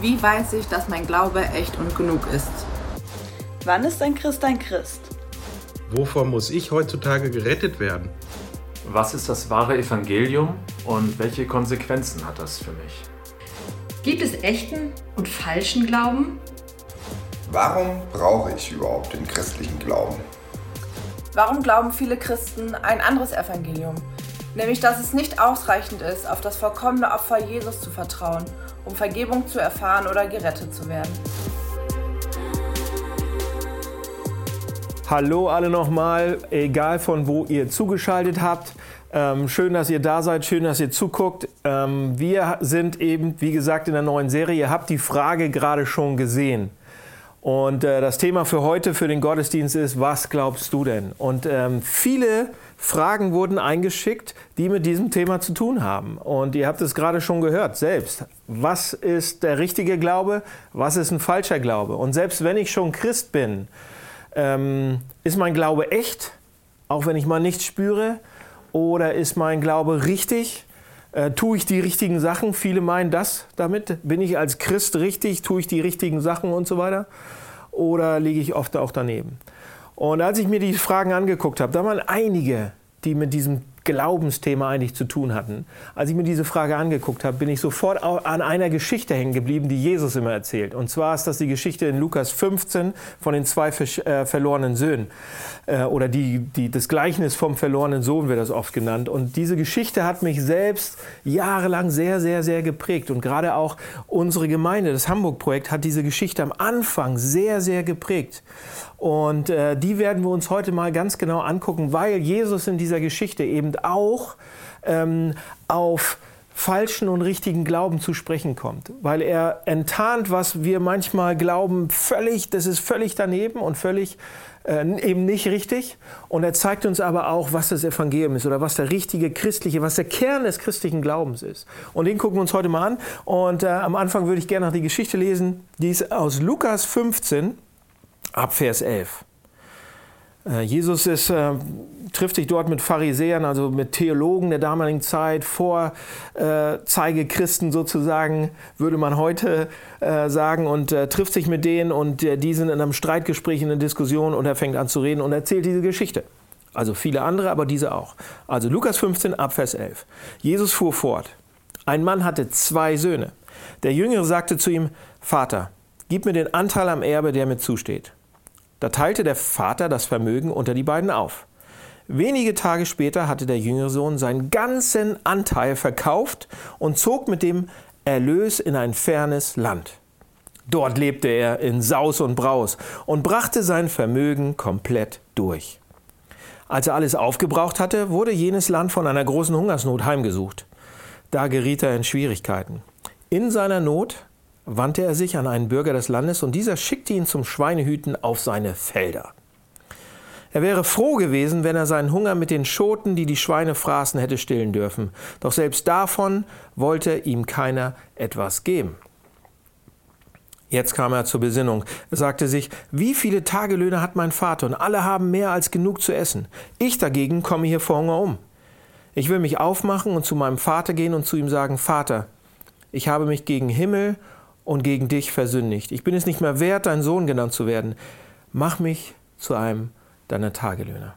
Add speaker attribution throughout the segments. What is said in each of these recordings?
Speaker 1: Wie weiß ich, dass mein Glaube echt und genug ist?
Speaker 2: Wann ist ein Christ ein Christ?
Speaker 3: Wovon muss ich heutzutage gerettet werden?
Speaker 4: Was ist das wahre Evangelium und welche Konsequenzen hat das für mich?
Speaker 5: Gibt es echten und falschen Glauben?
Speaker 6: Warum brauche ich überhaupt den christlichen Glauben?
Speaker 1: Warum glauben viele Christen ein anderes Evangelium? Nämlich, dass es nicht ausreichend ist, auf das vollkommene Opfer Jesus zu vertrauen, um Vergebung zu erfahren oder gerettet zu werden.
Speaker 7: Hallo alle nochmal, egal von wo ihr zugeschaltet habt. Ähm, schön, dass ihr da seid, schön, dass ihr zuguckt. Ähm, wir sind eben, wie gesagt, in der neuen Serie. Ihr habt die Frage gerade schon gesehen. Und äh, das Thema für heute, für den Gottesdienst ist, was glaubst du denn? Und ähm, viele Fragen wurden eingeschickt, die mit diesem Thema zu tun haben. Und ihr habt es gerade schon gehört, selbst. Was ist der richtige Glaube? Was ist ein falscher Glaube? Und selbst wenn ich schon Christ bin, ähm, ist mein Glaube echt, auch wenn ich mal nichts spüre? Oder ist mein Glaube richtig? Äh, tue ich die richtigen Sachen? Viele meinen das damit. Bin ich als Christ richtig? Tue ich die richtigen Sachen und so weiter? Oder liege ich oft auch daneben? Und als ich mir die Fragen angeguckt habe, da waren einige, die mit diesem Glaubensthema eigentlich zu tun hatten. Als ich mir diese Frage angeguckt habe, bin ich sofort an einer Geschichte hängen geblieben, die Jesus immer erzählt. Und zwar ist das die Geschichte in Lukas 15 von den zwei äh, verlorenen Söhnen. Äh, oder die, die, das Gleichnis vom verlorenen Sohn wird das oft genannt. Und diese Geschichte hat mich selbst jahrelang sehr, sehr, sehr geprägt. Und gerade auch unsere Gemeinde, das Hamburg-Projekt, hat diese Geschichte am Anfang sehr, sehr geprägt. Und äh, die werden wir uns heute mal ganz genau angucken, weil Jesus in dieser Geschichte eben auch ähm, auf falschen und richtigen Glauben zu sprechen kommt, weil er enttarnt, was wir manchmal glauben, völlig, das ist völlig daneben und völlig äh, eben nicht richtig. Und er zeigt uns aber auch, was das Evangelium ist oder was der richtige christliche, was der Kern des christlichen Glaubens ist. Und den gucken wir uns heute mal an. Und äh, am Anfang würde ich gerne noch die Geschichte lesen, die ist aus Lukas 15 ab Vers 11. Äh, Jesus ist, äh, trifft sich dort mit Pharisäern, also mit Theologen der damaligen Zeit, Vorzeigechristen äh, sozusagen, würde man heute äh, sagen, und äh, trifft sich mit denen und äh, die sind in einem Streitgespräch, in einer Diskussion und er fängt an zu reden und erzählt diese Geschichte. Also viele andere, aber diese auch. Also Lukas 15 ab Vers 11. Jesus fuhr fort. Ein Mann hatte zwei Söhne. Der Jüngere sagte zu ihm, Vater, gib mir den Anteil am Erbe, der mir zusteht. Da teilte der Vater das Vermögen unter die beiden auf. Wenige Tage später hatte der jüngere Sohn seinen ganzen Anteil verkauft und zog mit dem Erlös in ein fernes Land. Dort lebte er in Saus und Braus und brachte sein Vermögen komplett durch. Als er alles aufgebraucht hatte, wurde jenes Land von einer großen Hungersnot heimgesucht. Da geriet er in Schwierigkeiten. In seiner Not wandte er sich an einen Bürger des Landes und dieser schickte ihn zum Schweinehüten auf seine Felder. Er wäre froh gewesen, wenn er seinen Hunger mit den Schoten, die die Schweine fraßen, hätte stillen dürfen. Doch selbst davon wollte ihm keiner etwas geben. Jetzt kam er zur Besinnung. Er sagte sich, wie viele Tagelöhne hat mein Vater und alle haben mehr als genug zu essen. Ich dagegen komme hier vor Hunger um. Ich will mich aufmachen und zu meinem Vater gehen und zu ihm sagen, Vater, ich habe mich gegen Himmel und gegen dich versündigt. Ich bin es nicht mehr wert, dein Sohn genannt zu werden. Mach mich zu einem deiner Tagelöhner.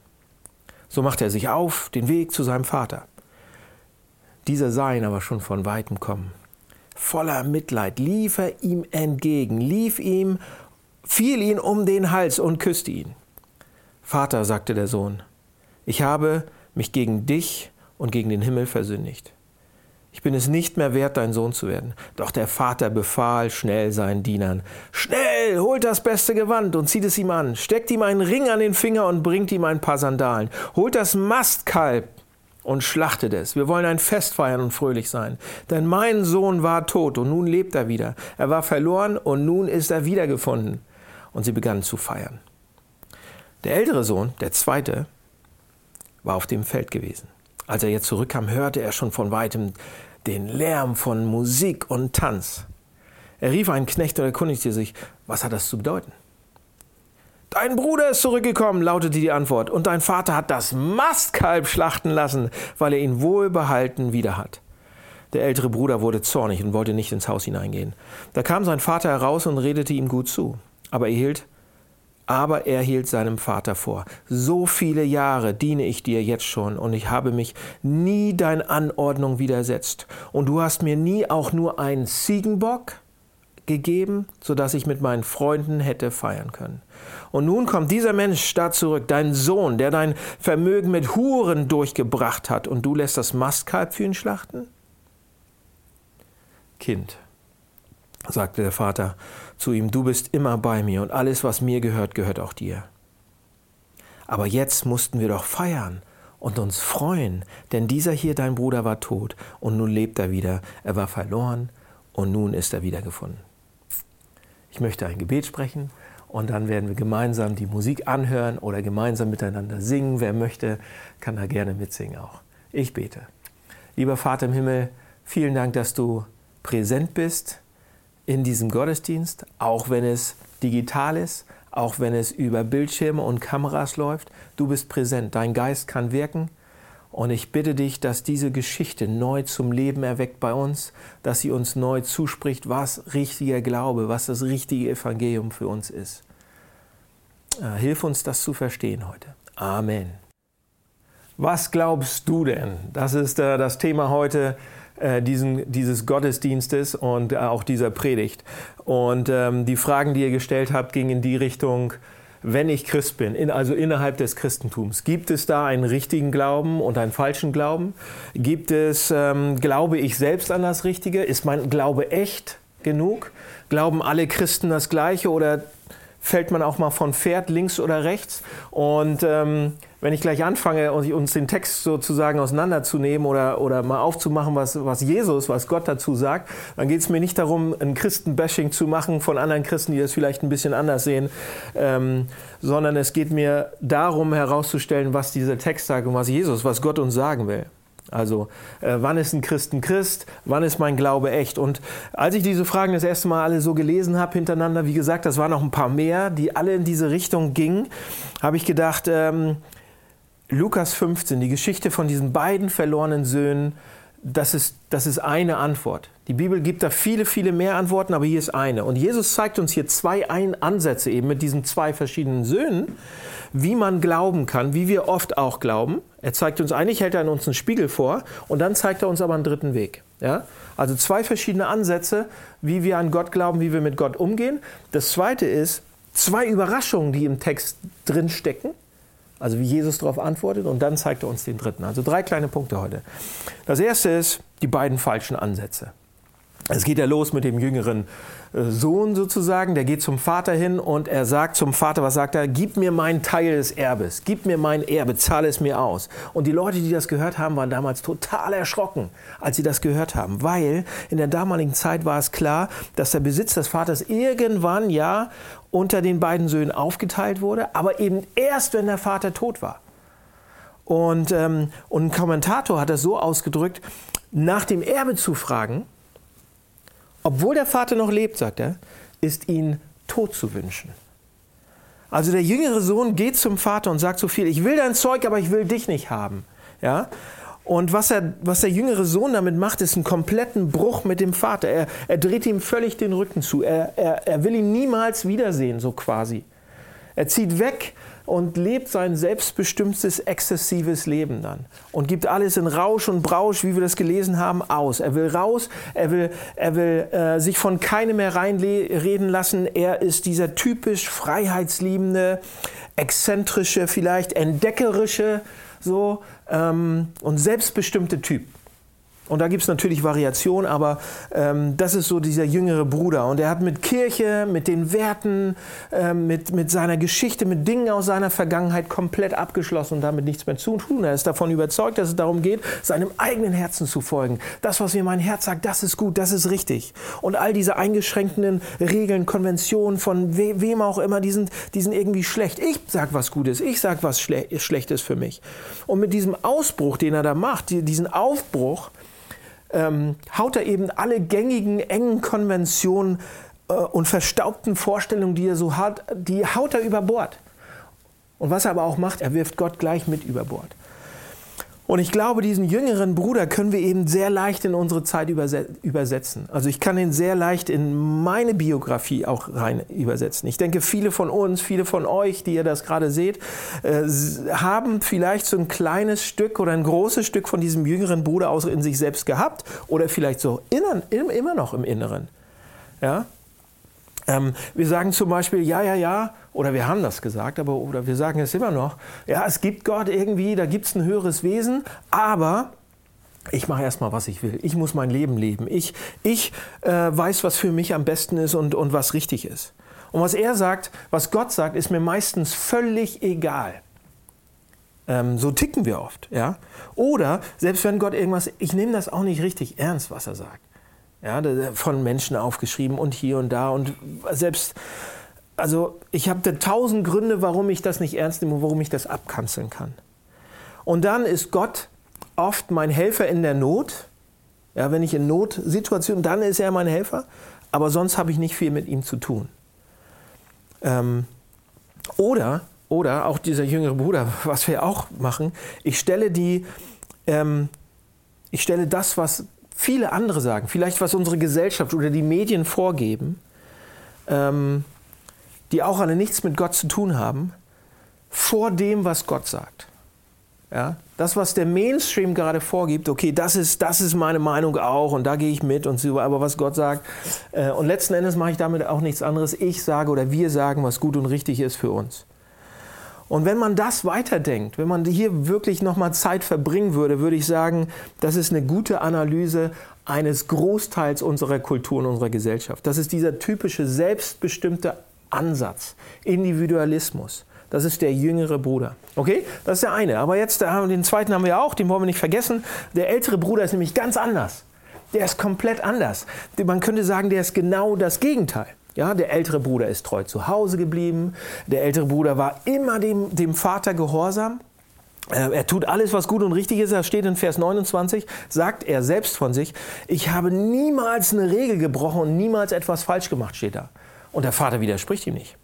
Speaker 7: So machte er sich auf, den Weg zu seinem Vater. Dieser sah ihn aber schon von weitem kommen. Voller Mitleid lief er ihm entgegen, lief ihm, fiel ihn um den Hals und küsste ihn. Vater, sagte der Sohn, ich habe mich gegen dich und gegen den Himmel versündigt. Ich bin es nicht mehr wert, dein Sohn zu werden. Doch der Vater befahl schnell seinen Dienern, Schnell, holt das beste Gewand und zieht es ihm an, steckt ihm einen Ring an den Finger und bringt ihm ein paar Sandalen, holt das Mastkalb und schlachtet es. Wir wollen ein Fest feiern und fröhlich sein. Denn mein Sohn war tot und nun lebt er wieder. Er war verloren und nun ist er wiedergefunden. Und sie begannen zu feiern. Der ältere Sohn, der zweite, war auf dem Feld gewesen. Als er jetzt zurückkam, hörte er schon von weitem den Lärm von Musik und Tanz. Er rief einen Knecht und erkundigte sich, was hat das zu bedeuten? Dein Bruder ist zurückgekommen, lautete die Antwort, und dein Vater hat das Mastkalb schlachten lassen, weil er ihn wohlbehalten wieder hat. Der ältere Bruder wurde zornig und wollte nicht ins Haus hineingehen. Da kam sein Vater heraus und redete ihm gut zu. Aber er hielt, aber er hielt seinem Vater vor. So viele Jahre diene ich dir jetzt schon und ich habe mich nie dein Anordnung widersetzt. Und du hast mir nie auch nur einen Ziegenbock gegeben, sodass ich mit meinen Freunden hätte feiern können. Und nun kommt dieser Mensch da zurück, dein Sohn, der dein Vermögen mit Huren durchgebracht hat, und du lässt das Mastkalb für ihn schlachten? Kind, sagte der Vater zu ihm, du bist immer bei mir und alles, was mir gehört, gehört auch dir. Aber jetzt mussten wir doch feiern und uns freuen, denn dieser hier, dein Bruder, war tot und nun lebt er wieder. Er war verloren und nun ist er wiedergefunden. Ich möchte ein Gebet sprechen und dann werden wir gemeinsam die Musik anhören oder gemeinsam miteinander singen. Wer möchte, kann da gerne mitsingen auch. Ich bete. Lieber Vater im Himmel, vielen Dank, dass du präsent bist in diesem Gottesdienst, auch wenn es digital ist, auch wenn es über Bildschirme und Kameras läuft. Du bist präsent, dein Geist kann wirken. Und ich bitte dich, dass diese Geschichte neu zum Leben erweckt bei uns, dass sie uns neu zuspricht, was richtiger Glaube, was das richtige Evangelium für uns ist. Äh, hilf uns, das zu verstehen heute. Amen. Was glaubst du denn? Das ist äh, das Thema heute diesen, dieses Gottesdienstes und äh, auch dieser Predigt. Und ähm, die Fragen, die ihr gestellt habt, gingen in die Richtung, wenn ich Christ bin, in, also innerhalb des Christentums, gibt es da einen richtigen Glauben und einen falschen Glauben? Gibt es, ähm, glaube ich selbst an das Richtige? Ist mein Glaube echt genug? Glauben alle Christen das Gleiche oder fällt man auch mal von Pferd links oder rechts? Und ähm, wenn ich gleich anfange, uns den Text sozusagen auseinanderzunehmen oder, oder mal aufzumachen, was, was Jesus, was Gott dazu sagt, dann geht es mir nicht darum, ein Christenbashing zu machen von anderen Christen, die das vielleicht ein bisschen anders sehen, ähm, sondern es geht mir darum herauszustellen, was dieser Text sagt und was Jesus, was Gott uns sagen will. Also, äh, wann ist ein Christ ein Christ? Wann ist mein Glaube echt? Und als ich diese Fragen das erste Mal alle so gelesen habe hintereinander, wie gesagt, das waren noch ein paar mehr, die alle in diese Richtung gingen, habe ich gedacht, ähm, Lukas 15, die Geschichte von diesen beiden verlorenen Söhnen, das ist, das ist eine Antwort. Die Bibel gibt da viele, viele mehr Antworten, aber hier ist eine. Und Jesus zeigt uns hier zwei Ansätze eben mit diesen zwei verschiedenen Söhnen, wie man glauben kann, wie wir oft auch glauben. Er zeigt uns, eigentlich hält er uns einen Spiegel vor und dann zeigt er uns aber einen dritten Weg. Ja? Also zwei verschiedene Ansätze, wie wir an Gott glauben, wie wir mit Gott umgehen. Das zweite ist zwei Überraschungen, die im Text drin stecken also wie Jesus darauf antwortet und dann zeigt er uns den dritten. Also drei kleine Punkte heute. Das erste ist die beiden falschen Ansätze. Es geht ja los mit dem jüngeren äh, Sohn sozusagen, der geht zum Vater hin und er sagt zum Vater, was sagt er? Gib mir meinen Teil des Erbes, gib mir mein Erbe, zahle es mir aus. Und die Leute, die das gehört haben, waren damals total erschrocken, als sie das gehört haben, weil in der damaligen Zeit war es klar, dass der Besitz des Vaters irgendwann ja unter den beiden Söhnen aufgeteilt wurde, aber eben erst, wenn der Vater tot war. Und, ähm, und ein Kommentator hat das so ausgedrückt, nach dem Erbe zu fragen, obwohl der Vater noch lebt, sagt er, ist ihn tot zu wünschen. Also der jüngere Sohn geht zum Vater und sagt so viel, ich will dein Zeug, aber ich will dich nicht haben. Ja? Und was, er, was der jüngere Sohn damit macht, ist einen kompletten Bruch mit dem Vater. Er, er dreht ihm völlig den Rücken zu. Er, er, er will ihn niemals wiedersehen, so quasi. Er zieht weg und lebt sein selbstbestimmtes, exzessives Leben dann und gibt alles in Rausch und Brausch, wie wir das gelesen haben, aus. Er will raus, er will, er will äh, sich von keinem mehr reinreden lassen. Er ist dieser typisch freiheitsliebende, exzentrische, vielleicht entdeckerische so ähm, und selbstbestimmte Typ. Und da gibt es natürlich Variationen, aber ähm, das ist so dieser jüngere Bruder. Und er hat mit Kirche, mit den Werten, ähm, mit, mit seiner Geschichte, mit Dingen aus seiner Vergangenheit komplett abgeschlossen und damit nichts mehr zu tun. Er ist davon überzeugt, dass es darum geht, seinem eigenen Herzen zu folgen. Das, was mir mein Herz sagt, das ist gut, das ist richtig. Und all diese eingeschränkten Regeln, Konventionen von we wem auch immer, die sind, die sind irgendwie schlecht. Ich sag was Gutes, ich sag was Schle Schlechtes für mich. Und mit diesem Ausbruch, den er da macht, diesen Aufbruch, ähm, haut er eben alle gängigen, engen Konventionen äh, und verstaubten Vorstellungen, die er so hat, die haut er über Bord. Und was er aber auch macht, er wirft Gott gleich mit über Bord. Und ich glaube, diesen jüngeren Bruder können wir eben sehr leicht in unsere Zeit übersetzen. Also ich kann ihn sehr leicht in meine Biografie auch rein übersetzen. Ich denke, viele von uns, viele von euch, die ihr das gerade seht, äh, haben vielleicht so ein kleines Stück oder ein großes Stück von diesem jüngeren Bruder auch in sich selbst gehabt oder vielleicht so immer noch im Inneren. Ja? Ähm, wir sagen zum Beispiel, ja, ja, ja, oder wir haben das gesagt, aber oder wir sagen es immer noch, ja, es gibt Gott irgendwie, da gibt es ein höheres Wesen, aber ich mache erstmal, was ich will. Ich muss mein Leben leben. Ich, ich äh, weiß, was für mich am besten ist und, und was richtig ist. Und was er sagt, was Gott sagt, ist mir meistens völlig egal. Ähm, so ticken wir oft. Ja? Oder selbst wenn Gott irgendwas, ich nehme das auch nicht richtig ernst, was er sagt ja, von Menschen aufgeschrieben und hier und da und selbst, also ich habe tausend Gründe, warum ich das nicht ernst nehme und warum ich das abkanzeln kann. Und dann ist Gott oft mein Helfer in der Not. Ja, wenn ich in Notsituationen, dann ist er mein Helfer, aber sonst habe ich nicht viel mit ihm zu tun. Ähm, oder, oder auch dieser jüngere Bruder, was wir auch machen, ich stelle die, ähm, ich stelle das, was viele andere sagen, vielleicht was unsere Gesellschaft oder die Medien vorgeben, ähm, die auch alle nichts mit Gott zu tun haben, vor dem, was Gott sagt. Ja, das, was der Mainstream gerade vorgibt, okay, das ist, das ist meine Meinung auch und da gehe ich mit und so, aber was Gott sagt. Äh, und letzten Endes mache ich damit auch nichts anderes. Ich sage oder wir sagen, was gut und richtig ist für uns. Und wenn man das weiterdenkt, wenn man hier wirklich nochmal Zeit verbringen würde, würde ich sagen, das ist eine gute Analyse eines Großteils unserer Kultur und unserer Gesellschaft. Das ist dieser typische selbstbestimmte Ansatz, Individualismus. Das ist der jüngere Bruder. Okay, das ist der eine. Aber jetzt den zweiten haben wir auch, den wollen wir nicht vergessen. Der ältere Bruder ist nämlich ganz anders. Der ist komplett anders. Man könnte sagen, der ist genau das Gegenteil. Ja, der ältere Bruder ist treu zu Hause geblieben. Der ältere Bruder war immer dem, dem Vater gehorsam. Äh, er tut alles, was gut und richtig ist. Er steht in Vers 29, sagt er selbst von sich, ich habe niemals eine Regel gebrochen und niemals etwas falsch gemacht, steht da. Und der Vater widerspricht ihm nicht.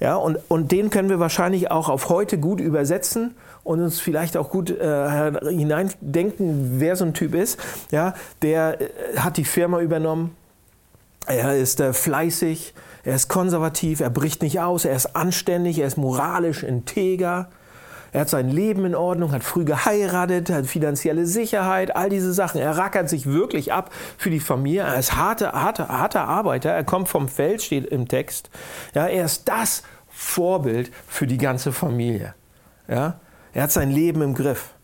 Speaker 7: Ja, und, und den können wir wahrscheinlich auch auf heute gut übersetzen und uns vielleicht auch gut äh, hineindenken, wer so ein Typ ist. Ja, der äh, hat die Firma übernommen, er ist äh, fleißig, er ist konservativ, er bricht nicht aus, er ist anständig, er ist moralisch integer. Er hat sein Leben in Ordnung, hat früh geheiratet, hat finanzielle Sicherheit, all diese Sachen. Er rackert sich wirklich ab für die Familie. Er ist harter, harter, harter Arbeiter. Er kommt vom Feld, steht im Text. Ja, er ist das Vorbild für die ganze Familie. Ja, er hat sein Leben im Griff.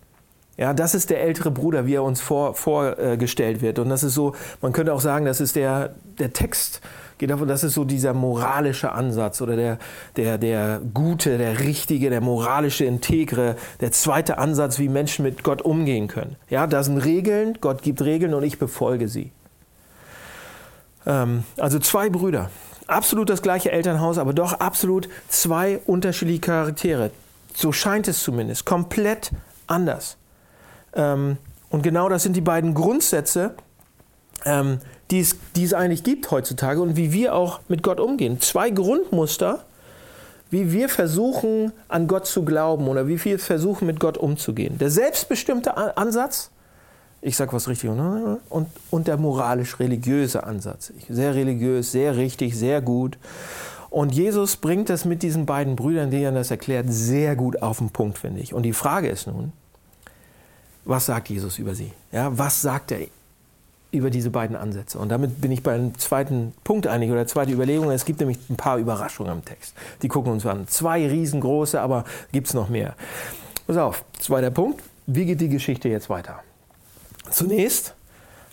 Speaker 7: Ja, das ist der ältere Bruder, wie er uns vor, vorgestellt wird. Und das ist so, man könnte auch sagen, das ist der, der Text, geht davon, das ist so dieser moralische Ansatz oder der, der, der gute, der richtige, der moralische, integre, der zweite Ansatz, wie Menschen mit Gott umgehen können. Ja, da sind Regeln, Gott gibt Regeln und ich befolge sie. Ähm, also zwei Brüder, absolut das gleiche Elternhaus, aber doch absolut zwei unterschiedliche Charaktere. So scheint es zumindest, komplett anders. Ähm, und genau das sind die beiden Grundsätze, ähm, die, es, die es eigentlich gibt heutzutage und wie wir auch mit Gott umgehen. Zwei Grundmuster, wie wir versuchen, an Gott zu glauben oder wie wir versuchen, mit Gott umzugehen. Der selbstbestimmte Ansatz, ich sage was richtig, und, und der moralisch-religiöse Ansatz. Sehr religiös, sehr richtig, sehr gut. Und Jesus bringt das mit diesen beiden Brüdern, die er das erklärt, sehr gut auf den Punkt, finde ich. Und die Frage ist nun, was sagt Jesus über sie? Ja, was sagt er über diese beiden Ansätze? Und damit bin ich beim zweiten Punkt einig oder zweite Überlegung. Es gibt nämlich ein paar Überraschungen am Text. Die gucken uns an. Zwei riesengroße, aber gibt es noch mehr. Pass auf, zweiter Punkt. Wie geht die Geschichte jetzt weiter? Zunächst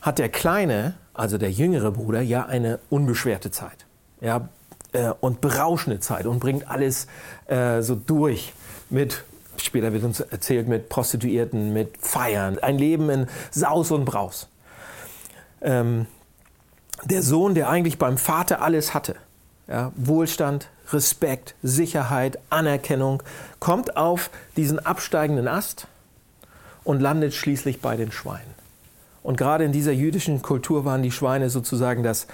Speaker 7: hat der Kleine, also der jüngere Bruder, ja eine unbeschwerte Zeit. Ja, äh, und berauschende Zeit und bringt alles äh, so durch mit Später wird uns erzählt mit Prostituierten, mit Feiern, ein Leben in Saus und Braus. Ähm, der Sohn, der eigentlich beim Vater alles hatte, ja, Wohlstand, Respekt, Sicherheit, Anerkennung, kommt auf diesen absteigenden Ast und landet schließlich bei den Schweinen. Und gerade in dieser jüdischen Kultur waren die Schweine sozusagen das,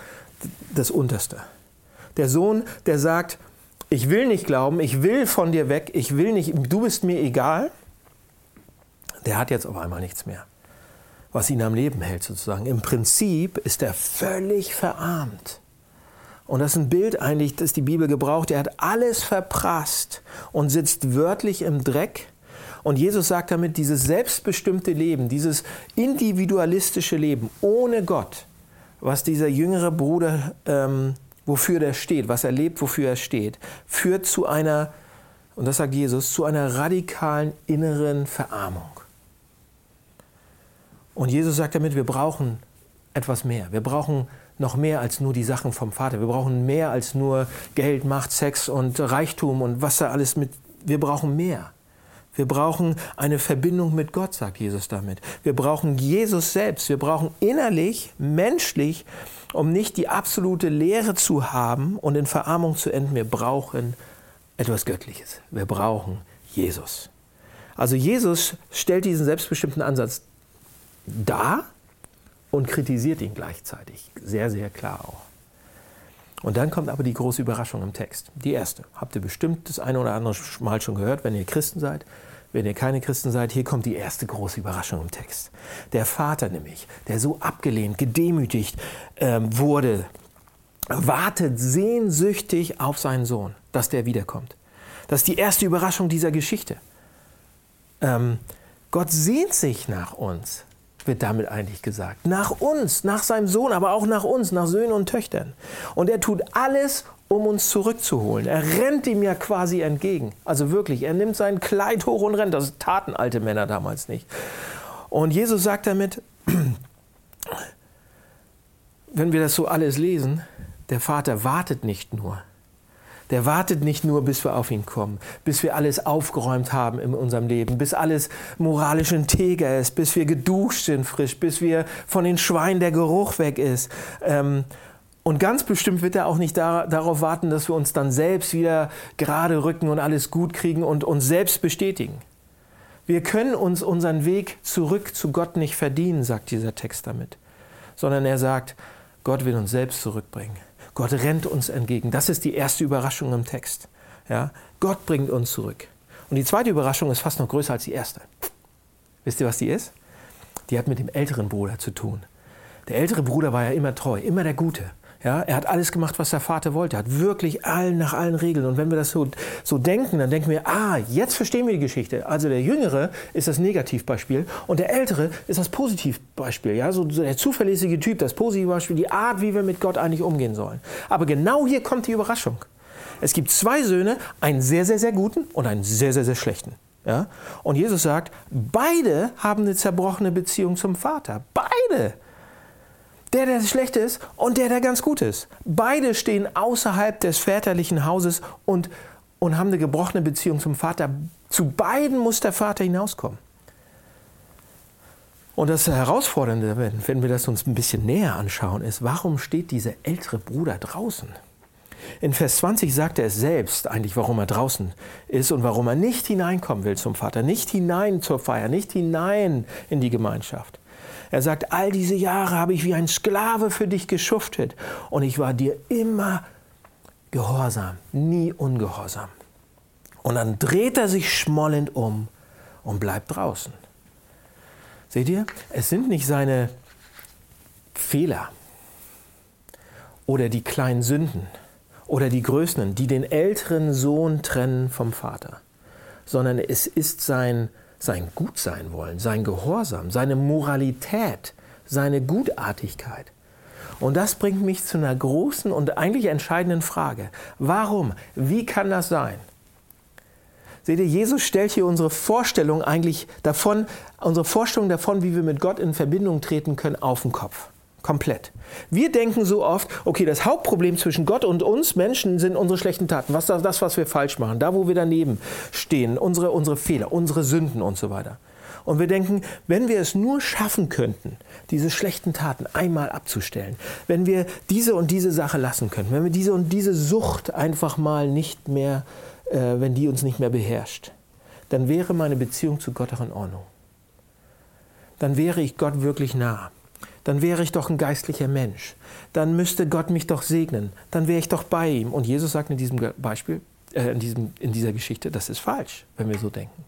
Speaker 7: das Unterste. Der Sohn, der sagt, ich will nicht glauben, ich will von dir weg, ich will nicht, du bist mir egal. der hat jetzt auf einmal nichts mehr, was ihn am Leben hält sozusagen. Im Prinzip ist er völlig verarmt. Und das ist ein Bild eigentlich, das die Bibel gebraucht. Er hat alles verprasst und sitzt wörtlich im Dreck. Und Jesus sagt damit, dieses selbstbestimmte Leben, dieses individualistische Leben ohne Gott, was dieser jüngere Bruder, ähm, wofür der steht, was er lebt, wofür er steht, führt zu einer, und das sagt Jesus, zu einer radikalen inneren Verarmung. Und Jesus sagt damit, wir brauchen etwas mehr. Wir brauchen noch mehr als nur die Sachen vom Vater. Wir brauchen mehr als nur Geld, Macht, Sex und Reichtum und was da alles mit. Wir brauchen mehr. Wir brauchen eine Verbindung mit Gott, sagt Jesus damit. Wir brauchen Jesus selbst. Wir brauchen innerlich, menschlich, um nicht die absolute Leere zu haben und in Verarmung zu enden. Wir brauchen etwas Göttliches. Wir brauchen Jesus. Also Jesus stellt diesen selbstbestimmten Ansatz dar und kritisiert ihn gleichzeitig. Sehr, sehr klar auch. Und dann kommt aber die große Überraschung im Text. Die erste. Habt ihr bestimmt das eine oder andere Mal schon gehört, wenn ihr Christen seid. Wenn ihr keine Christen seid, hier kommt die erste große Überraschung im Text. Der Vater nämlich, der so abgelehnt, gedemütigt ähm, wurde, wartet sehnsüchtig auf seinen Sohn, dass der wiederkommt. Das ist die erste Überraschung dieser Geschichte. Ähm, Gott sehnt sich nach uns wird damit eigentlich gesagt. Nach uns, nach seinem Sohn, aber auch nach uns, nach Söhnen und Töchtern. Und er tut alles, um uns zurückzuholen. Er rennt ihm ja quasi entgegen. Also wirklich, er nimmt sein Kleid hoch und rennt. Das taten alte Männer damals nicht. Und Jesus sagt damit, wenn wir das so alles lesen, der Vater wartet nicht nur, der wartet nicht nur, bis wir auf ihn kommen, bis wir alles aufgeräumt haben in unserem Leben, bis alles moralisch integer ist, bis wir geduscht sind frisch, bis wir von den Schweinen der Geruch weg ist. Ähm, und ganz bestimmt wird er auch nicht da, darauf warten, dass wir uns dann selbst wieder gerade rücken und alles gut kriegen und uns selbst bestätigen. Wir können uns unseren Weg zurück zu Gott nicht verdienen, sagt dieser Text damit, sondern er sagt, Gott will uns selbst zurückbringen. Gott rennt uns entgegen. Das ist die erste Überraschung im Text. Ja? Gott bringt uns zurück. Und die zweite Überraschung ist fast noch größer als die erste. Wisst ihr, was die ist? Die hat mit dem älteren Bruder zu tun. Der ältere Bruder war ja immer treu, immer der Gute. Ja, er hat alles gemacht, was der Vater wollte. Er hat wirklich allen nach allen Regeln. Und wenn wir das so, so denken, dann denken wir, ah, jetzt verstehen wir die Geschichte. Also der Jüngere ist das Negativbeispiel und der Ältere ist das Positivbeispiel. Ja, so der zuverlässige Typ, das Positivbeispiel, die Art, wie wir mit Gott eigentlich umgehen sollen. Aber genau hier kommt die Überraschung. Es gibt zwei Söhne, einen sehr, sehr, sehr guten und einen sehr, sehr, sehr schlechten. Ja? Und Jesus sagt, beide haben eine zerbrochene Beziehung zum Vater. Beide. Der, der schlecht ist und der, der ganz gut ist. Beide stehen außerhalb des väterlichen Hauses und, und haben eine gebrochene Beziehung zum Vater. Zu beiden muss der Vater hinauskommen. Und das Herausfordernde, wenn, wenn wir das uns ein bisschen näher anschauen, ist, warum steht dieser ältere Bruder draußen? In Vers 20 sagt er es selbst eigentlich, warum er draußen ist und warum er nicht hineinkommen will zum Vater, nicht hinein zur Feier, nicht hinein in die Gemeinschaft. Er sagt, all diese Jahre habe ich wie ein Sklave für dich geschuftet und ich war dir immer gehorsam, nie ungehorsam. Und dann dreht er sich schmollend um und bleibt draußen. Seht ihr, es sind nicht seine Fehler oder die kleinen Sünden oder die größten, die den älteren Sohn trennen vom Vater, sondern es ist sein sein Gutsein wollen, sein Gehorsam, seine Moralität, seine Gutartigkeit. Und das bringt mich zu einer großen und eigentlich entscheidenden Frage. Warum? Wie kann das sein? Seht ihr, Jesus stellt hier unsere Vorstellung eigentlich davon, unsere Vorstellung davon, wie wir mit Gott in Verbindung treten können, auf den Kopf. Komplett. Wir denken so oft, okay, das Hauptproblem zwischen Gott und uns Menschen sind unsere schlechten Taten, was das, was wir falsch machen, da, wo wir daneben stehen, unsere, unsere Fehler, unsere Sünden und so weiter. Und wir denken, wenn wir es nur schaffen könnten, diese schlechten Taten einmal abzustellen, wenn wir diese und diese Sache lassen könnten, wenn wir diese und diese Sucht einfach mal nicht mehr, äh, wenn die uns nicht mehr beherrscht, dann wäre meine Beziehung zu Gott auch in Ordnung. Dann wäre ich Gott wirklich nah dann wäre ich doch ein geistlicher Mensch. Dann müsste Gott mich doch segnen. Dann wäre ich doch bei ihm. Und Jesus sagt in diesem Beispiel, äh, in, diesem, in dieser Geschichte, das ist falsch, wenn wir so denken.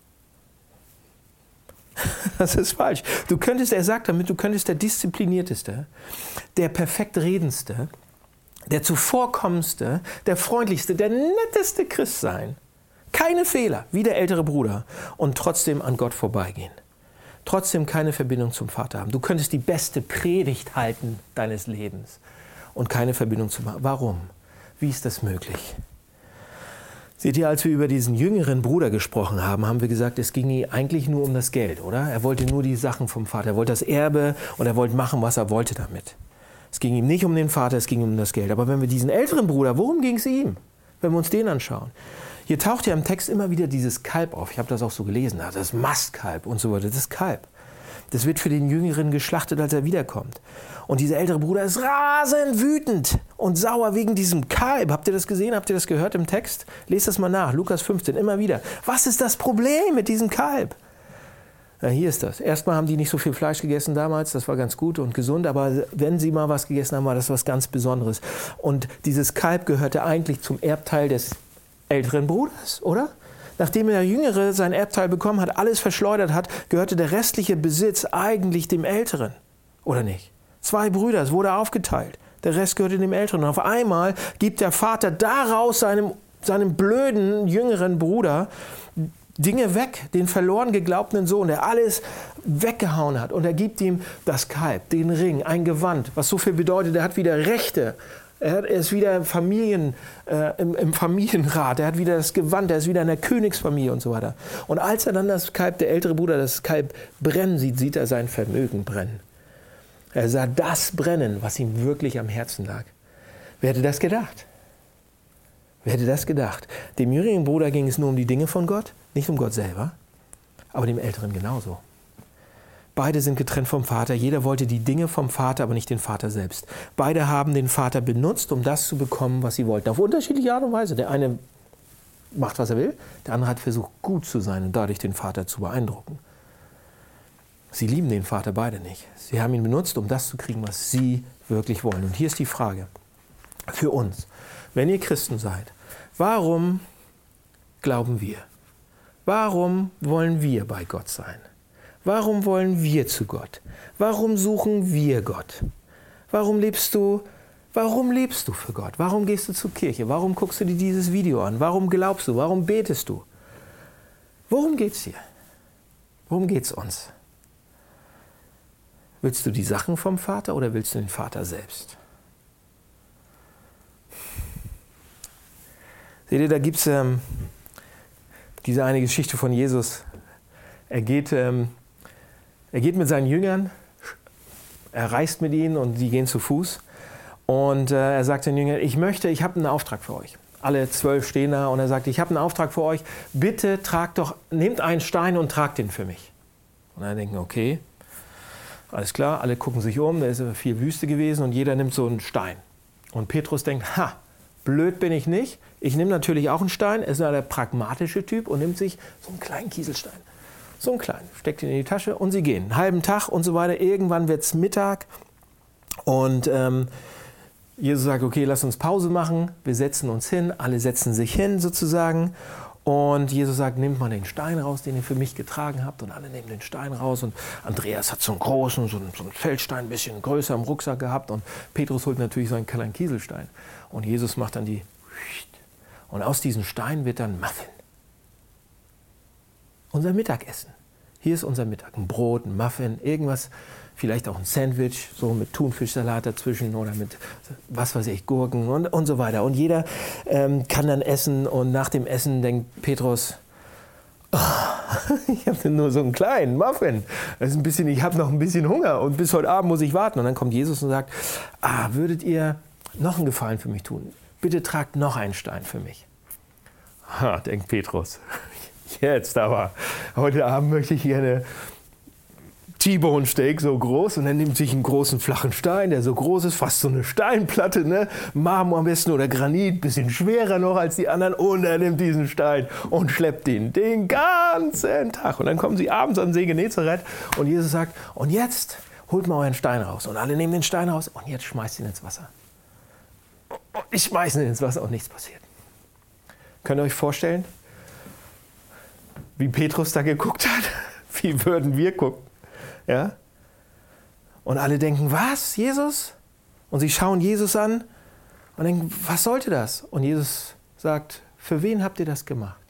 Speaker 7: Das ist falsch. Du könntest, er sagt damit, du könntest der disziplinierteste, der perfekt redendste, der zuvorkommendste, der freundlichste, der netteste Christ sein. Keine Fehler, wie der ältere Bruder. Und trotzdem an Gott vorbeigehen. Trotzdem keine Verbindung zum Vater haben. Du könntest die beste Predigt halten deines Lebens und keine Verbindung zum Vater. Warum? Wie ist das möglich? Seht ihr, als wir über diesen jüngeren Bruder gesprochen haben, haben wir gesagt, es ging ihm eigentlich nur um das Geld, oder? Er wollte nur die Sachen vom Vater. Er wollte das Erbe und er wollte machen, was er wollte damit. Es ging ihm nicht um den Vater, es ging ihm um das Geld. Aber wenn wir diesen älteren Bruder, worum ging es ihm? Wenn wir uns den anschauen. Hier taucht ja im Text immer wieder dieses Kalb auf. Ich habe das auch so gelesen, das Mastkalb und so weiter. Das Kalb. Das wird für den Jüngeren geschlachtet, als er wiederkommt. Und dieser ältere Bruder ist rasend wütend und sauer wegen diesem Kalb. Habt ihr das gesehen? Habt ihr das gehört im Text? Lest das mal nach. Lukas 15, immer wieder. Was ist das Problem mit diesem Kalb? Ja, hier ist das. Erstmal haben die nicht so viel Fleisch gegessen damals, das war ganz gut und gesund, aber wenn sie mal was gegessen haben, war das was ganz Besonderes. Und dieses Kalb gehörte eigentlich zum Erbteil des älteren Bruders, oder? Nachdem der Jüngere sein Erbteil bekommen hat, alles verschleudert hat, gehörte der restliche Besitz eigentlich dem Älteren, oder nicht? Zwei Brüder, es wurde aufgeteilt. Der Rest gehörte dem Älteren. Und auf einmal gibt der Vater daraus seinem, seinem blöden jüngeren Bruder Dinge weg, den verloren geglaubten Sohn, der alles weggehauen hat. Und er gibt ihm das Kalb, den Ring, ein Gewand, was so viel bedeutet, er hat wieder Rechte. Er ist wieder im, Familien, äh, im, im, Familienrat, er hat wieder das Gewand, er ist wieder in der Königsfamilie und so weiter. Und als er dann das Kalb, der ältere Bruder, das Kalb brennen sieht, sieht er sein Vermögen brennen. Er sah das brennen, was ihm wirklich am Herzen lag. Wer hätte das gedacht? Wer hätte das gedacht? Dem jüngeren Bruder ging es nur um die Dinge von Gott, nicht um Gott selber, aber dem älteren genauso. Beide sind getrennt vom Vater. Jeder wollte die Dinge vom Vater, aber nicht den Vater selbst. Beide haben den Vater benutzt, um das zu bekommen, was sie wollten. Auf unterschiedliche Art und Weise. Der eine macht, was er will. Der andere hat versucht, gut zu sein und dadurch den Vater zu beeindrucken. Sie lieben den Vater beide nicht. Sie haben ihn benutzt, um das zu kriegen, was sie wirklich wollen. Und hier ist die Frage für uns. Wenn ihr Christen seid, warum glauben wir? Warum wollen wir bei Gott sein? Warum wollen wir zu Gott? Warum suchen wir Gott? Warum lebst du Warum lebst du für Gott? Warum gehst du zur Kirche? Warum guckst du dir dieses Video an? Warum glaubst du? Warum betest du? Worum geht es hier? Worum geht es uns? Willst du die Sachen vom Vater oder willst du den Vater selbst? Seht ihr, da gibt es ähm, diese eine Geschichte von Jesus. Er geht, ähm, er geht mit seinen Jüngern, er reist mit ihnen und die gehen zu Fuß. Und äh, er sagt den Jüngern, ich möchte, ich habe einen Auftrag für euch. Alle zwölf stehen da und er sagt, ich habe einen Auftrag für euch. Bitte tragt doch, nehmt einen Stein und tragt den für mich. Und er denkt, okay, alles klar, alle gucken sich um, da ist viel Wüste gewesen und jeder nimmt so einen Stein. Und Petrus denkt, ha, blöd bin ich nicht. Ich nehme natürlich auch einen Stein, er ist ja der pragmatische Typ und nimmt sich so einen kleinen Kieselstein. So einen kleinen, steckt ihn in die Tasche und sie gehen. Einen halben Tag und so weiter. Irgendwann wird es Mittag und ähm, Jesus sagt, okay, lass uns Pause machen. Wir setzen uns hin, alle setzen sich hin sozusagen. Und Jesus sagt, nehmt mal den Stein raus, den ihr für mich getragen habt. Und alle nehmen den Stein raus. Und Andreas hat so einen großen, so einen, so einen Feldstein, ein bisschen größer im Rucksack gehabt. Und Petrus holt natürlich so einen kleinen Kieselstein. Und Jesus macht dann die. Und aus diesem Stein wird dann Muffin. Unser Mittagessen. Hier ist unser Mittag. Ein Brot, ein Muffin, irgendwas vielleicht auch ein Sandwich, so mit Thunfischsalat dazwischen oder mit, was weiß ich, Gurken und, und so weiter. Und jeder ähm, kann dann essen und nach dem Essen denkt Petrus, oh, ich habe nur so einen kleinen Muffin. Das ist ein bisschen, ich habe noch ein bisschen Hunger und bis heute Abend muss ich warten. Und dann kommt Jesus und sagt, ah, würdet ihr noch einen Gefallen für mich tun? Bitte tragt noch einen Stein für mich. Ha, denkt Petrus. Jetzt aber, heute Abend möchte ich gerne T-Bone Steak so groß und dann nimmt sich einen großen flachen Stein, der so groß ist, fast so eine Steinplatte, ne? Marmor am besten oder Granit, bisschen schwerer noch als die anderen und er nimmt diesen Stein und schleppt ihn den ganzen Tag. Und dann kommen sie abends an den See Genezareth und Jesus sagt, und jetzt holt mal euren Stein raus. Und alle nehmen den Stein raus und jetzt schmeißt ihn ins Wasser. Ich schmeiße ihn ins Wasser und nichts passiert. Könnt ihr euch vorstellen, wie Petrus da geguckt hat? Wie würden wir gucken? Ja? Und alle denken, was, Jesus? Und sie schauen Jesus an und denken, was sollte das? Und Jesus sagt, für wen habt ihr das gemacht?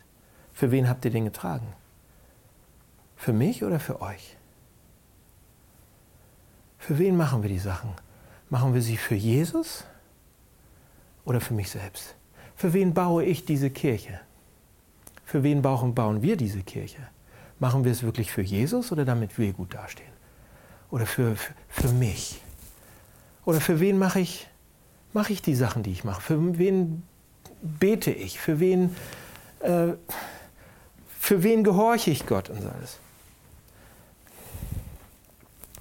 Speaker 7: Für wen habt ihr den getragen? Für mich oder für euch? Für wen machen wir die Sachen? Machen wir sie für Jesus oder für mich selbst? Für wen baue ich diese Kirche? Für wen bauen wir diese Kirche? Machen wir es wirklich für Jesus oder damit wir gut dastehen? Oder für, für, für mich? Oder für wen mache ich, mache ich die Sachen, die ich mache? Für wen bete ich? Für wen, äh, für wen gehorche ich Gott und alles?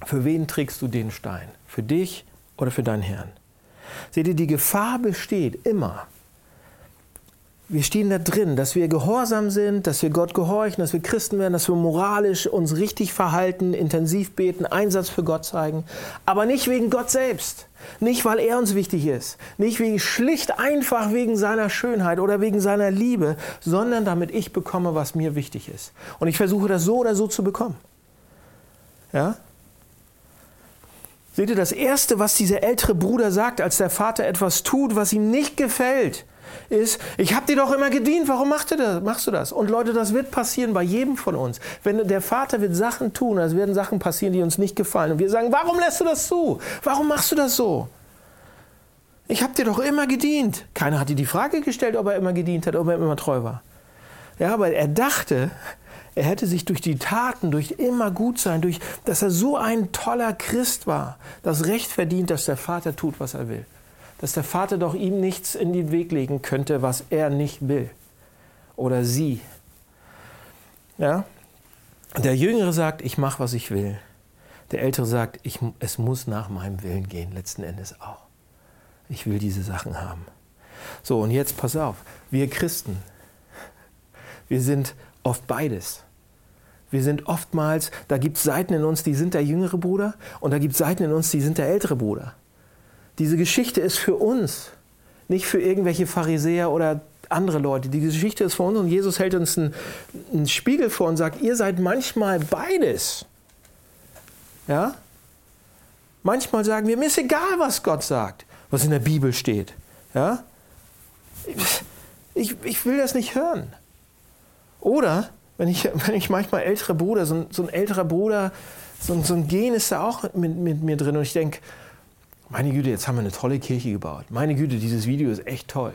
Speaker 7: Für wen trägst du den Stein? Für dich oder für deinen Herrn? Seht ihr, die Gefahr besteht immer, wir stehen da drin, dass wir gehorsam sind, dass wir Gott gehorchen, dass wir Christen werden, dass wir moralisch uns richtig verhalten, intensiv beten, Einsatz für Gott zeigen, aber nicht wegen Gott selbst, nicht weil er uns wichtig ist, nicht wie schlicht einfach wegen seiner Schönheit oder wegen seiner Liebe, sondern damit ich bekomme, was mir wichtig ist. Und ich versuche das so oder so zu bekommen. Ja? Seht ihr, das Erste, was dieser ältere Bruder sagt, als der Vater etwas tut, was ihm nicht gefällt, ist, ich habe dir doch immer gedient, warum machst du, das, machst du das? Und Leute, das wird passieren bei jedem von uns. Wenn der Vater wird Sachen tun, es werden Sachen passieren, die uns nicht gefallen. Und wir sagen, warum lässt du das zu? Warum machst du das so? Ich habe dir doch immer gedient. Keiner hat dir die Frage gestellt, ob er immer gedient hat, ob er immer treu war. Ja, aber er dachte, er hätte sich durch die Taten, durch immer gut sein, durch, dass er so ein toller Christ war, das Recht verdient, dass der Vater tut, was er will dass der Vater doch ihm nichts in den Weg legen könnte, was er nicht will. Oder sie. Ja? Der Jüngere sagt, ich mache, was ich will. Der Ältere sagt, ich, es muss nach meinem Willen gehen, letzten Endes auch. Ich will diese Sachen haben. So, und jetzt pass auf, wir Christen, wir sind oft beides. Wir sind oftmals, da gibt es Seiten in uns, die sind der jüngere Bruder und da gibt es Seiten in uns, die sind der ältere Bruder. Diese Geschichte ist für uns, nicht für irgendwelche Pharisäer oder andere Leute. Die Geschichte ist für uns und Jesus hält uns einen, einen Spiegel vor und sagt, ihr seid manchmal beides. Ja? Manchmal sagen wir, mir ist egal, was Gott sagt, was in der Bibel steht. Ja? Ich, ich will das nicht hören. Oder, wenn ich, wenn ich manchmal ältere Bruder, so ein, so ein älterer Bruder, so, so, ein Gen ist da auch mit, mit mir drin und ich denke, meine Güte, jetzt haben wir eine tolle Kirche gebaut. Meine Güte, dieses Video ist echt toll.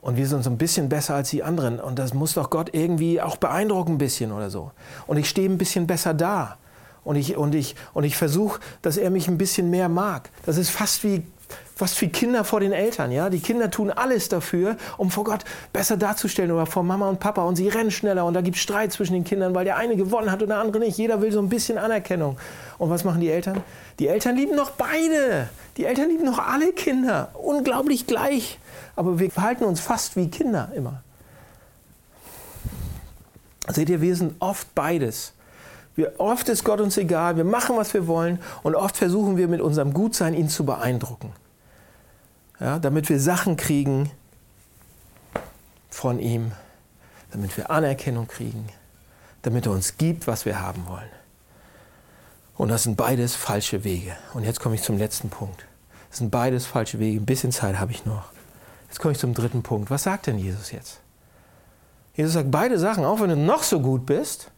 Speaker 7: Und wir sind so ein bisschen besser als die anderen. Und das muss doch Gott irgendwie auch beeindrucken ein bisschen oder so. Und ich stehe ein bisschen besser da. Und ich, und ich, und ich versuche, dass er mich ein bisschen mehr mag. Das ist fast wie was für Kinder vor den Eltern, ja? Die Kinder tun alles dafür, um vor Gott besser darzustellen oder vor Mama und Papa und sie rennen schneller und da gibt es Streit zwischen den Kindern, weil der eine gewonnen hat und der andere nicht. Jeder will so ein bisschen Anerkennung. Und was machen die Eltern? Die Eltern lieben noch beide. Die Eltern lieben noch alle Kinder. Unglaublich gleich. Aber wir verhalten uns fast wie Kinder immer. Seht ihr, wir sind oft beides. Wir, oft ist Gott uns egal, wir machen, was wir wollen und oft versuchen wir mit unserem Gutsein ihn zu beeindrucken ja, damit wir Sachen kriegen von ihm, damit wir Anerkennung kriegen, damit er uns gibt, was wir haben wollen. Und das sind beides falsche Wege. Und jetzt komme ich zum letzten Punkt. Das sind beides falsche Wege. Ein bisschen Zeit habe ich noch. Jetzt komme ich zum dritten Punkt. Was sagt denn Jesus jetzt? Jesus sagt beide Sachen, auch wenn du noch so gut bist,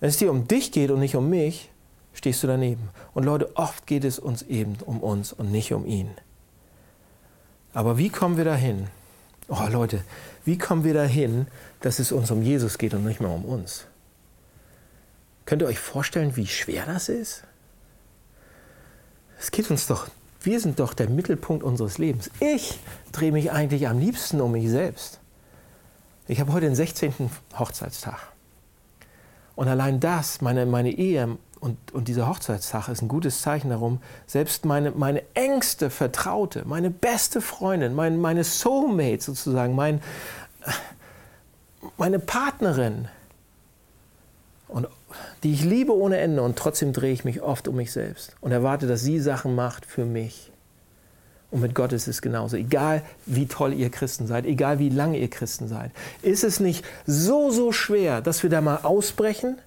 Speaker 7: wenn es dir um dich geht und nicht um mich, stehst du daneben. Und Leute, oft geht es uns eben um uns und nicht um ihn. Aber wie kommen wir dahin? Oh Leute, wie kommen wir dahin, dass es uns um Jesus geht und nicht mehr um uns? Könnt ihr euch vorstellen, wie schwer das ist? Es geht uns doch, wir sind doch der Mittelpunkt unseres Lebens. Ich drehe mich eigentlich am liebsten um mich selbst. Ich habe heute den 16. Hochzeitstag. Und allein das, meine, meine Ehe und, und dieser Hochzeitstag ist ein gutes Zeichen darum, selbst meine, meine engste Vertraute, meine beste Freundin, mein, meine Soulmate sozusagen, mein, meine Partnerin, und die ich liebe ohne Ende und trotzdem drehe ich mich oft um mich selbst und erwarte, dass sie Sachen macht für mich. Und mit Gott ist es genauso. Egal wie toll ihr Christen seid, egal wie lange ihr Christen seid, ist es nicht so, so schwer, dass wir da mal ausbrechen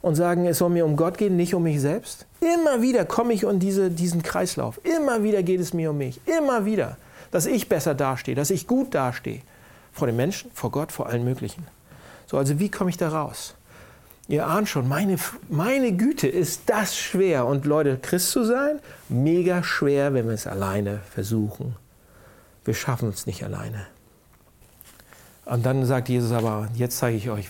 Speaker 7: und sagen, es soll mir um Gott gehen, nicht um mich selbst? Immer wieder komme ich in diese, diesen Kreislauf. Immer wieder geht es mir um mich. Immer wieder. Dass ich besser dastehe, dass ich gut dastehe. Vor den Menschen, vor Gott, vor allen möglichen. So, also wie komme ich da raus? Ihr ahnt schon, meine, meine Güte, ist das schwer. Und Leute, Christ zu sein, mega schwer, wenn wir es alleine versuchen. Wir schaffen es nicht alleine. Und dann sagt Jesus aber, jetzt zeige ich euch,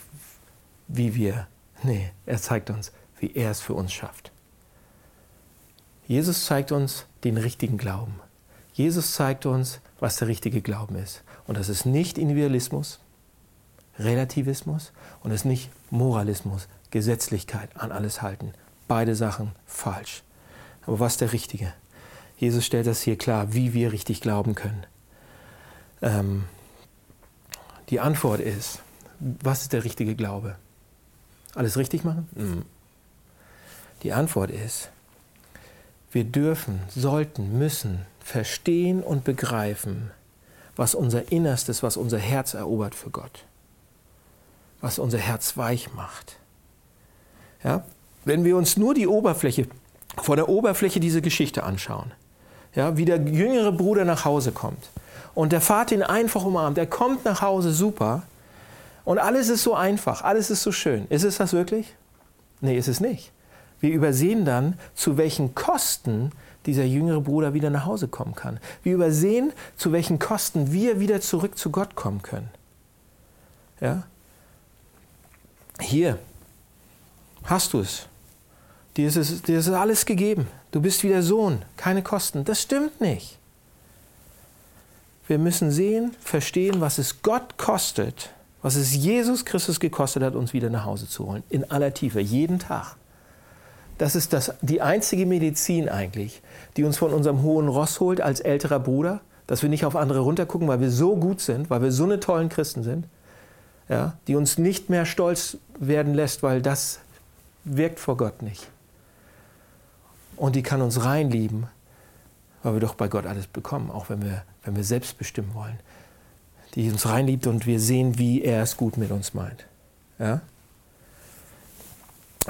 Speaker 7: wie wir, nee, er zeigt uns, wie er es für uns schafft. Jesus zeigt uns den richtigen Glauben. Jesus zeigt uns, was der richtige Glauben ist. Und das ist nicht Individualismus, Relativismus und es ist nicht Moralismus, Gesetzlichkeit, an alles halten. Beide Sachen falsch. Aber was ist der Richtige? Jesus stellt das hier klar, wie wir richtig glauben können. Ähm, die Antwort ist, was ist der richtige Glaube? Alles richtig machen? Mhm. Die Antwort ist, wir dürfen, sollten, müssen verstehen und begreifen, was unser Innerstes, was unser Herz erobert für Gott, was unser Herz weich macht. Ja? Wenn wir uns nur die Oberfläche, vor der Oberfläche diese Geschichte anschauen, ja, wie der jüngere Bruder nach Hause kommt und der Vater ihn einfach umarmt, er kommt nach Hause super und alles ist so einfach, alles ist so schön. Ist es das wirklich? Nee, ist es nicht. Wir übersehen dann, zu welchen Kosten dieser jüngere Bruder wieder nach Hause kommen kann. Wir übersehen, zu welchen Kosten wir wieder zurück zu Gott kommen können. Ja? Hier hast du es. Dir ist, es, dir ist alles gegeben. Du bist wieder Sohn, keine Kosten. Das stimmt nicht. Wir müssen sehen, verstehen, was es Gott kostet, was es Jesus Christus gekostet hat, uns wieder nach Hause zu holen. In aller Tiefe, jeden Tag. Das ist das, die einzige Medizin eigentlich, die uns von unserem hohen Ross holt als älterer Bruder, dass wir nicht auf andere runtergucken, weil wir so gut sind, weil wir so eine tollen Christen sind, ja, die uns nicht mehr stolz werden lässt, weil das wirkt vor Gott nicht. Und die kann uns reinlieben, weil wir doch bei Gott alles bekommen, auch wenn wir, wenn wir selbst bestimmen wollen. Die uns reinliebt und wir sehen, wie er es gut mit uns meint. Ja?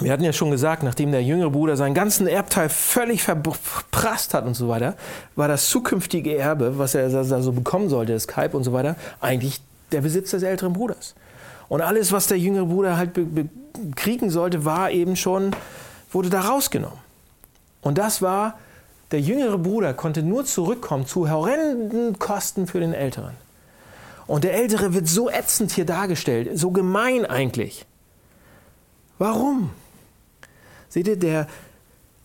Speaker 7: Wir hatten ja schon gesagt, nachdem der jüngere Bruder seinen ganzen Erbteil völlig verprasst hat und so weiter, war das zukünftige Erbe, was er so bekommen sollte, das Kalb und so weiter, eigentlich der Besitz des älteren Bruders. Und alles, was der jüngere Bruder halt kriegen sollte, war eben schon, wurde da rausgenommen. Und das war, der jüngere Bruder konnte nur zurückkommen zu horrenden Kosten für den Älteren. Und der Ältere wird so ätzend hier dargestellt, so gemein eigentlich. Warum? Seht ihr, der,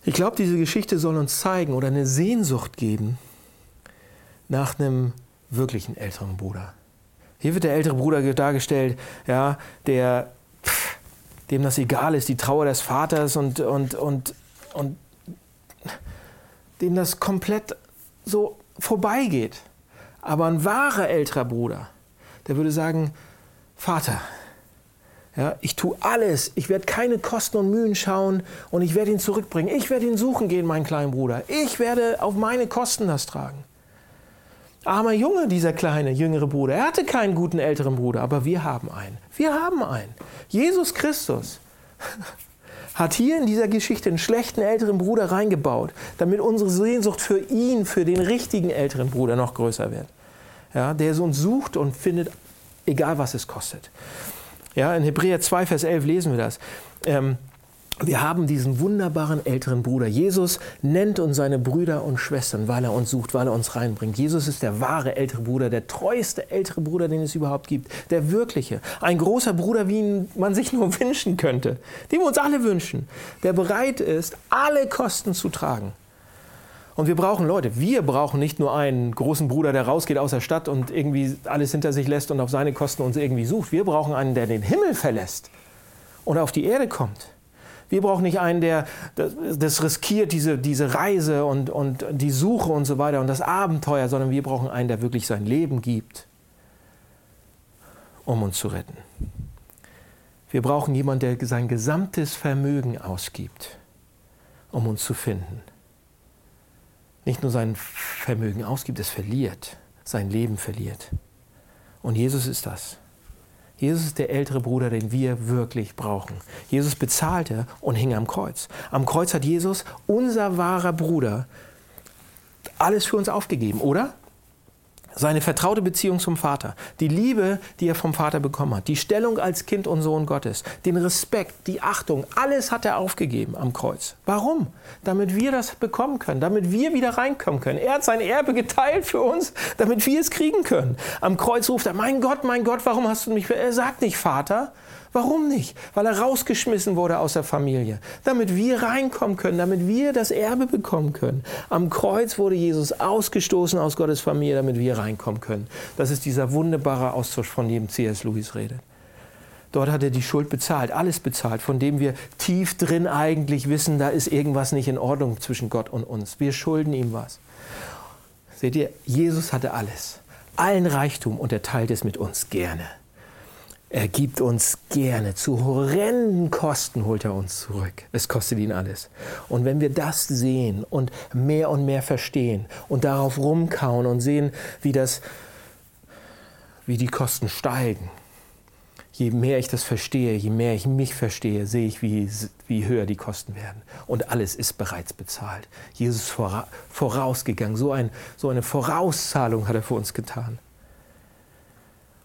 Speaker 7: ich glaube, diese Geschichte soll uns zeigen oder eine Sehnsucht geben nach einem wirklichen älteren Bruder. Hier wird der ältere Bruder dargestellt, ja, der, pff, dem das egal ist, die Trauer des Vaters und, und, und, und dem das komplett so vorbeigeht. Aber ein wahrer älterer Bruder, der würde sagen, Vater, ja, ich tue alles. Ich werde keine Kosten und Mühen schauen und ich werde ihn zurückbringen. Ich werde ihn suchen gehen, meinen kleinen Bruder. Ich werde auf meine Kosten das tragen. Armer Junge, dieser kleine jüngere Bruder. Er hatte keinen guten älteren Bruder, aber wir haben einen. Wir haben einen. Jesus Christus hat hier in dieser Geschichte einen schlechten älteren Bruder reingebaut, damit unsere Sehnsucht für ihn, für den richtigen älteren Bruder noch größer wird. Ja, der uns sucht und findet, egal was es kostet. Ja, in Hebräer 2, Vers 11 lesen wir das. Ähm, wir haben diesen wunderbaren älteren Bruder. Jesus nennt uns seine Brüder und Schwestern, weil er uns sucht, weil er uns reinbringt. Jesus ist der wahre ältere Bruder, der treueste ältere Bruder, den es überhaupt gibt. Der wirkliche. Ein großer Bruder, wie ihn man sich nur wünschen könnte. Den wir uns alle wünschen. Der bereit ist, alle Kosten zu tragen. Und wir brauchen Leute, wir brauchen nicht nur einen großen Bruder, der rausgeht aus der Stadt und irgendwie alles hinter sich lässt und auf seine Kosten uns irgendwie sucht. Wir brauchen einen, der den Himmel verlässt und auf die Erde kommt. Wir brauchen nicht einen, der das, riskiert, diese, diese Reise und, und die Suche und so weiter und das Abenteuer, sondern wir brauchen einen, der wirklich sein Leben gibt, um uns zu retten. Wir brauchen jemanden, der sein gesamtes Vermögen ausgibt, um uns zu finden nicht nur sein Vermögen ausgibt, es verliert, sein Leben verliert. Und Jesus ist das. Jesus ist der ältere Bruder, den wir wirklich brauchen. Jesus bezahlte und hing am Kreuz. Am Kreuz hat Jesus, unser wahrer Bruder, alles für uns aufgegeben, oder? Seine vertraute Beziehung zum Vater, die Liebe, die er vom Vater bekommen hat, die Stellung als Kind und Sohn Gottes, den Respekt, die Achtung, alles hat er aufgegeben am Kreuz. Warum? Damit wir das bekommen können, damit wir wieder reinkommen können. Er hat sein Erbe geteilt für uns, damit wir es kriegen können. Am Kreuz ruft er, mein Gott, mein Gott, warum hast du mich... Er sagt nicht Vater, Warum nicht? Weil er rausgeschmissen wurde aus der Familie. Damit wir reinkommen können, damit wir das Erbe bekommen können. Am Kreuz wurde Jesus ausgestoßen aus Gottes Familie, damit wir reinkommen können. Das ist dieser wunderbare Austausch, von dem C.S. Lewis redet. Dort hat er die Schuld bezahlt, alles bezahlt, von dem wir tief drin eigentlich wissen, da ist irgendwas nicht in Ordnung zwischen Gott und uns. Wir schulden ihm was. Seht ihr, Jesus hatte alles, allen Reichtum und er teilt es mit uns gerne. Er gibt uns gerne. Zu horrenden Kosten holt er uns zurück. Es kostet ihn alles. Und wenn wir das sehen und mehr und mehr verstehen und darauf rumkauen und sehen, wie, das, wie die Kosten steigen, je mehr ich das verstehe, je mehr ich mich verstehe, sehe ich, wie, wie höher die Kosten werden. Und alles ist bereits bezahlt. Jesus ist vorausgegangen. So, ein, so eine Vorauszahlung hat er für uns getan.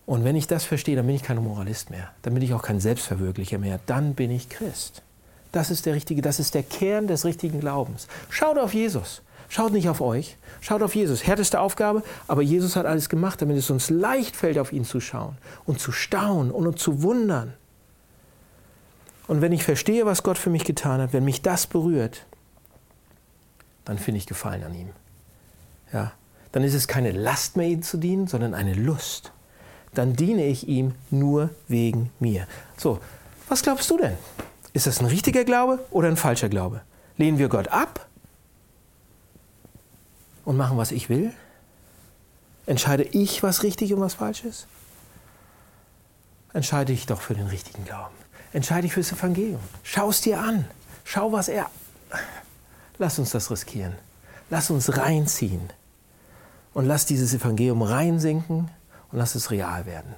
Speaker 7: Und wenn ich das verstehe, dann bin ich kein Moralist mehr. Dann bin ich auch kein Selbstverwirklicher mehr. Dann bin ich Christ. Das ist der richtige, das ist der Kern des richtigen Glaubens. Schaut auf Jesus. Schaut nicht auf euch. Schaut auf Jesus. Härteste Aufgabe, aber Jesus hat alles gemacht, damit es uns leicht fällt, auf ihn zu schauen und zu staunen und uns zu wundern. Und wenn ich verstehe, was Gott für mich getan hat, wenn mich das berührt, dann finde ich Gefallen an ihm. Ja, dann ist es keine Last mehr, ihm zu dienen, sondern eine Lust dann diene ich ihm nur wegen mir. So, was glaubst du denn? Ist das ein richtiger Glaube oder ein falscher Glaube? Lehnen wir Gott ab und machen, was ich will? Entscheide ich, was richtig und was falsch ist? Entscheide ich doch für den richtigen Glauben. Entscheide ich fürs Evangelium. Schau es dir an. Schau, was er. Lass uns das riskieren. Lass uns reinziehen. Und lass dieses Evangelium reinsinken und lass es real werden.